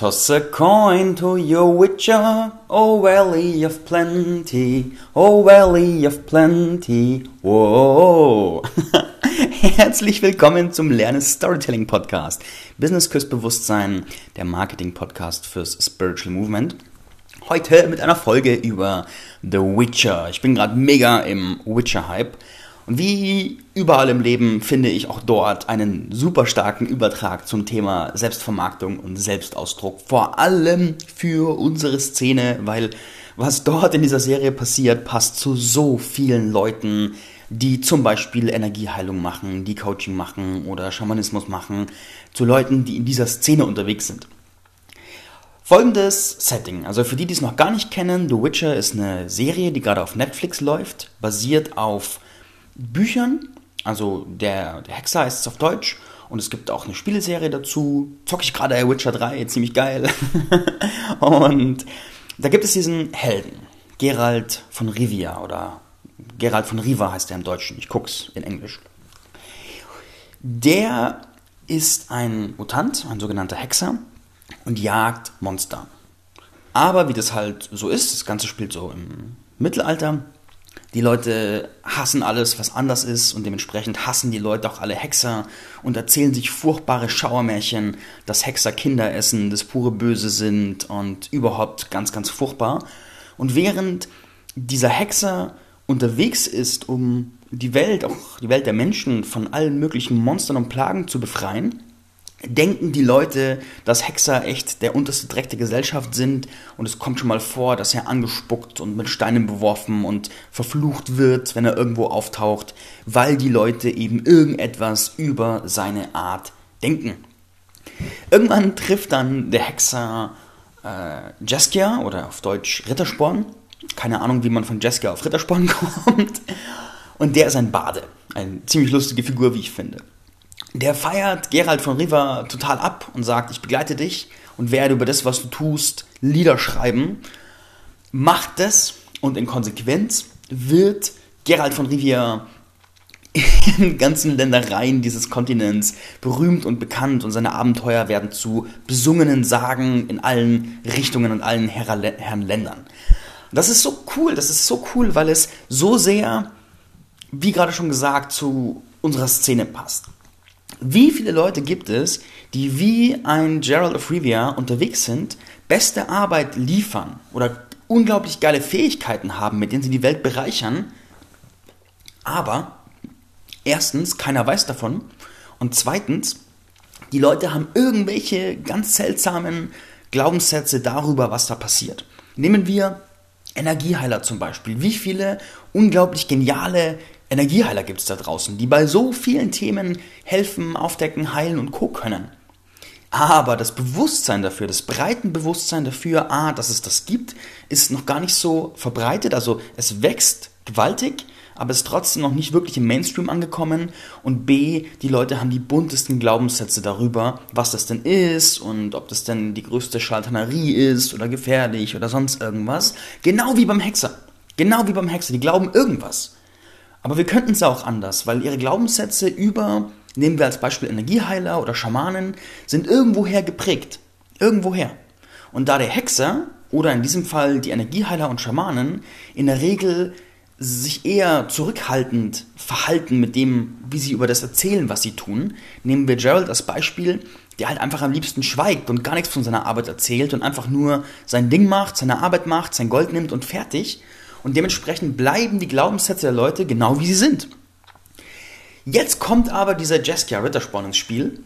Toss a coin to your witcher, O valley of plenty, O valley of plenty. Whoa. Herzlich willkommen zum Lernen Storytelling Podcast. Business Küss Bewusstsein, der Marketing Podcast fürs Spiritual Movement. Heute mit einer Folge über The Witcher. Ich bin gerade mega im Witcher Hype. Und wie überall im Leben finde ich auch dort einen super starken Übertrag zum Thema Selbstvermarktung und Selbstausdruck. Vor allem für unsere Szene, weil was dort in dieser Serie passiert, passt zu so vielen Leuten, die zum Beispiel Energieheilung machen, die Coaching machen oder Schamanismus machen, zu Leuten, die in dieser Szene unterwegs sind. Folgendes Setting, also für die, die es noch gar nicht kennen, The Witcher ist eine Serie, die gerade auf Netflix läuft, basiert auf Büchern. Also der, der Hexer heißt es auf Deutsch. Und es gibt auch eine Spieleserie dazu. Zocke ich gerade Witcher 3, ziemlich geil. und da gibt es diesen Helden, Gerald von Rivia oder Gerald von Riva heißt er im Deutschen. Ich guck's in Englisch. Der ist ein Mutant, ein sogenannter Hexer und jagt Monster. Aber wie das halt so ist, das Ganze spielt so im Mittelalter, die Leute hassen alles, was anders ist und dementsprechend hassen die Leute auch alle Hexer und erzählen sich furchtbare Schauermärchen, dass Hexer Kinder essen, das pure Böse sind und überhaupt ganz, ganz furchtbar. Und während dieser Hexer unterwegs ist, um die Welt, auch die Welt der Menschen von allen möglichen Monstern und Plagen zu befreien, denken die Leute, dass Hexer echt der unterste Dreck der Gesellschaft sind und es kommt schon mal vor, dass er angespuckt und mit Steinen beworfen und verflucht wird, wenn er irgendwo auftaucht, weil die Leute eben irgendetwas über seine Art denken. Irgendwann trifft dann der Hexer äh, Jeskia oder auf Deutsch Rittersporn. Keine Ahnung, wie man von Jeskia auf Rittersporn kommt. Und der ist ein Bade. Eine ziemlich lustige Figur, wie ich finde. Der feiert Gerald von Riva total ab und sagt, ich begleite dich und werde über das, was du tust, Lieder schreiben. Macht das und in Konsequenz wird Gerald von Rivia in ganzen Ländereien dieses Kontinents berühmt und bekannt und seine Abenteuer werden zu besungenen Sagen in allen Richtungen und allen Herren Ländern. Das ist so cool, das ist so cool, weil es so sehr, wie gerade schon gesagt, zu unserer Szene passt. Wie viele Leute gibt es, die wie ein Gerald of Rivia unterwegs sind, beste Arbeit liefern oder unglaublich geile Fähigkeiten haben, mit denen sie die Welt bereichern, aber erstens, keiner weiß davon und zweitens, die Leute haben irgendwelche ganz seltsamen Glaubenssätze darüber, was da passiert. Nehmen wir Energieheiler zum Beispiel. Wie viele unglaublich geniale Energieheiler gibt es da draußen, die bei so vielen Themen helfen, aufdecken, heilen und co. können. Aber das Bewusstsein dafür, das breiten Bewusstsein dafür, a, dass es das gibt, ist noch gar nicht so verbreitet. Also es wächst gewaltig, aber ist trotzdem noch nicht wirklich im Mainstream angekommen. Und b, die Leute haben die buntesten Glaubenssätze darüber, was das denn ist und ob das denn die größte Schaltanerie ist oder gefährlich oder sonst irgendwas. Genau wie beim Hexer. Genau wie beim Hexer. Die glauben irgendwas. Aber wir könnten es auch anders, weil ihre Glaubenssätze über, nehmen wir als Beispiel Energieheiler oder Schamanen, sind irgendwoher geprägt. Irgendwoher. Und da der Hexer oder in diesem Fall die Energieheiler und Schamanen in der Regel sich eher zurückhaltend verhalten mit dem, wie sie über das erzählen, was sie tun, nehmen wir Gerald als Beispiel, der halt einfach am liebsten schweigt und gar nichts von seiner Arbeit erzählt und einfach nur sein Ding macht, seine Arbeit macht, sein Gold nimmt und fertig und dementsprechend bleiben die Glaubenssätze der Leute genau wie sie sind. Jetzt kommt aber dieser Jeskia Rittersporn ins Spiel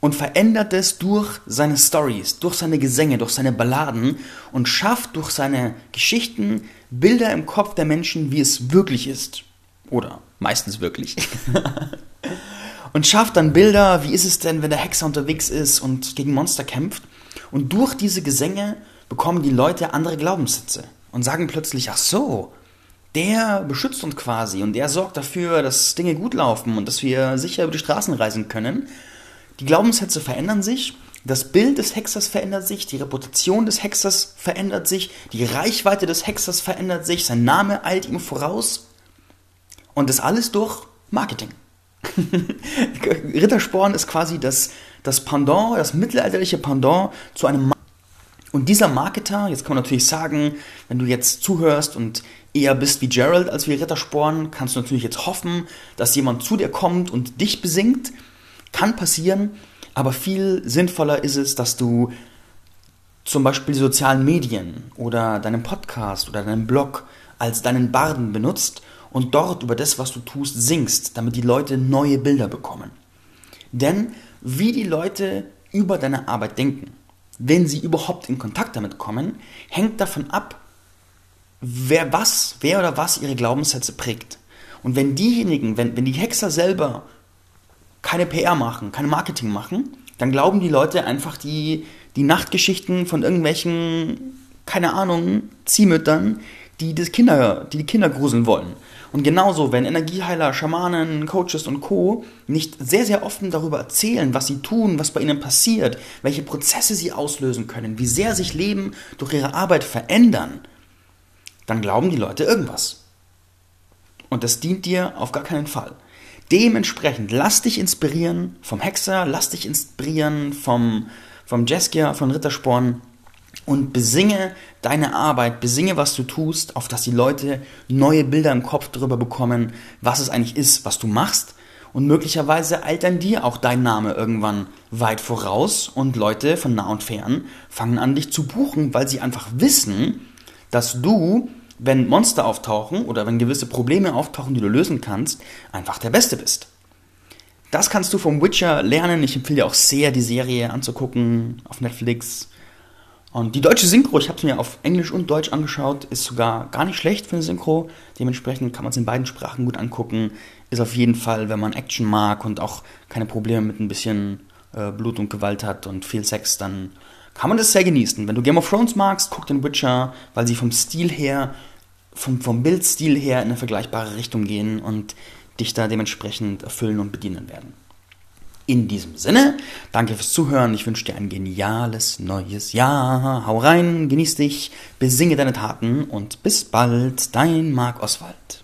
und verändert es durch seine Stories, durch seine Gesänge, durch seine Balladen und schafft durch seine Geschichten Bilder im Kopf der Menschen, wie es wirklich ist. Oder meistens wirklich. und schafft dann Bilder, wie ist es denn, wenn der Hexer unterwegs ist und gegen Monster kämpft. Und durch diese Gesänge bekommen die Leute andere Glaubenssätze und sagen plötzlich, ach so, der beschützt uns quasi und der sorgt dafür, dass Dinge gut laufen und dass wir sicher über die Straßen reisen können. Die Glaubenssätze verändern sich, das Bild des Hexers verändert sich, die Reputation des Hexers verändert sich, die Reichweite des Hexers verändert sich, sein Name eilt ihm voraus und das alles durch Marketing. Rittersporn ist quasi das, das Pendant, das mittelalterliche Pendant zu einem Und dieser Marketer, jetzt kann man natürlich sagen, wenn du jetzt zuhörst und eher bist wie Gerald als wie Rittersporn, kannst du natürlich jetzt hoffen, dass jemand zu dir kommt und dich besingt. Kann passieren, aber viel sinnvoller ist es, dass du zum Beispiel sozialen Medien oder deinen Podcast oder deinen Blog als deinen Barden benutzt und dort über das, was du tust, singst, damit die Leute neue Bilder bekommen. Denn wie die Leute über deine Arbeit denken, wenn sie überhaupt in Kontakt damit kommen, hängt davon ab, wer was, wer oder was ihre Glaubenssätze prägt. Und wenn diejenigen, wenn, wenn die Hexer selber keine PR machen, kein Marketing machen, dann glauben die Leute einfach die, die Nachtgeschichten von irgendwelchen, keine Ahnung, Ziehmüttern, die, das Kinder, die die Kinder gruseln wollen. Und genauso, wenn Energieheiler, Schamanen, Coaches und Co. nicht sehr, sehr offen darüber erzählen, was sie tun, was bei ihnen passiert, welche Prozesse sie auslösen können, wie sehr sich Leben durch ihre Arbeit verändern, dann glauben die Leute irgendwas. Und das dient dir auf gar keinen Fall. Dementsprechend lass dich inspirieren vom Hexer, lass dich inspirieren vom, vom Jeskia, von Rittersporn und besinge deine Arbeit, besinge, was du tust, auf dass die Leute neue Bilder im Kopf darüber bekommen, was es eigentlich ist, was du machst. Und möglicherweise eilt dann dir auch dein Name irgendwann weit voraus und Leute von nah und fern fangen an, dich zu buchen, weil sie einfach wissen, dass du, wenn Monster auftauchen oder wenn gewisse Probleme auftauchen, die du lösen kannst, einfach der Beste bist. Das kannst du vom Witcher lernen. Ich empfehle dir auch sehr, die Serie anzugucken auf Netflix. Und die deutsche Synchro, ich habe es mir auf Englisch und Deutsch angeschaut, ist sogar gar nicht schlecht für eine Synchro. Dementsprechend kann man es in beiden Sprachen gut angucken. Ist auf jeden Fall, wenn man Action mag und auch keine Probleme mit ein bisschen äh, Blut und Gewalt hat und viel Sex, dann kann man das sehr genießen. Wenn du Game of Thrones magst, guck den Witcher, weil sie vom Stil her, vom, vom Bildstil her in eine vergleichbare Richtung gehen und dich da dementsprechend erfüllen und bedienen werden. In diesem Sinne, danke fürs Zuhören. Ich wünsche dir ein geniales neues Jahr. Hau rein, genieß dich, besinge deine Taten und bis bald, dein Marc Oswald.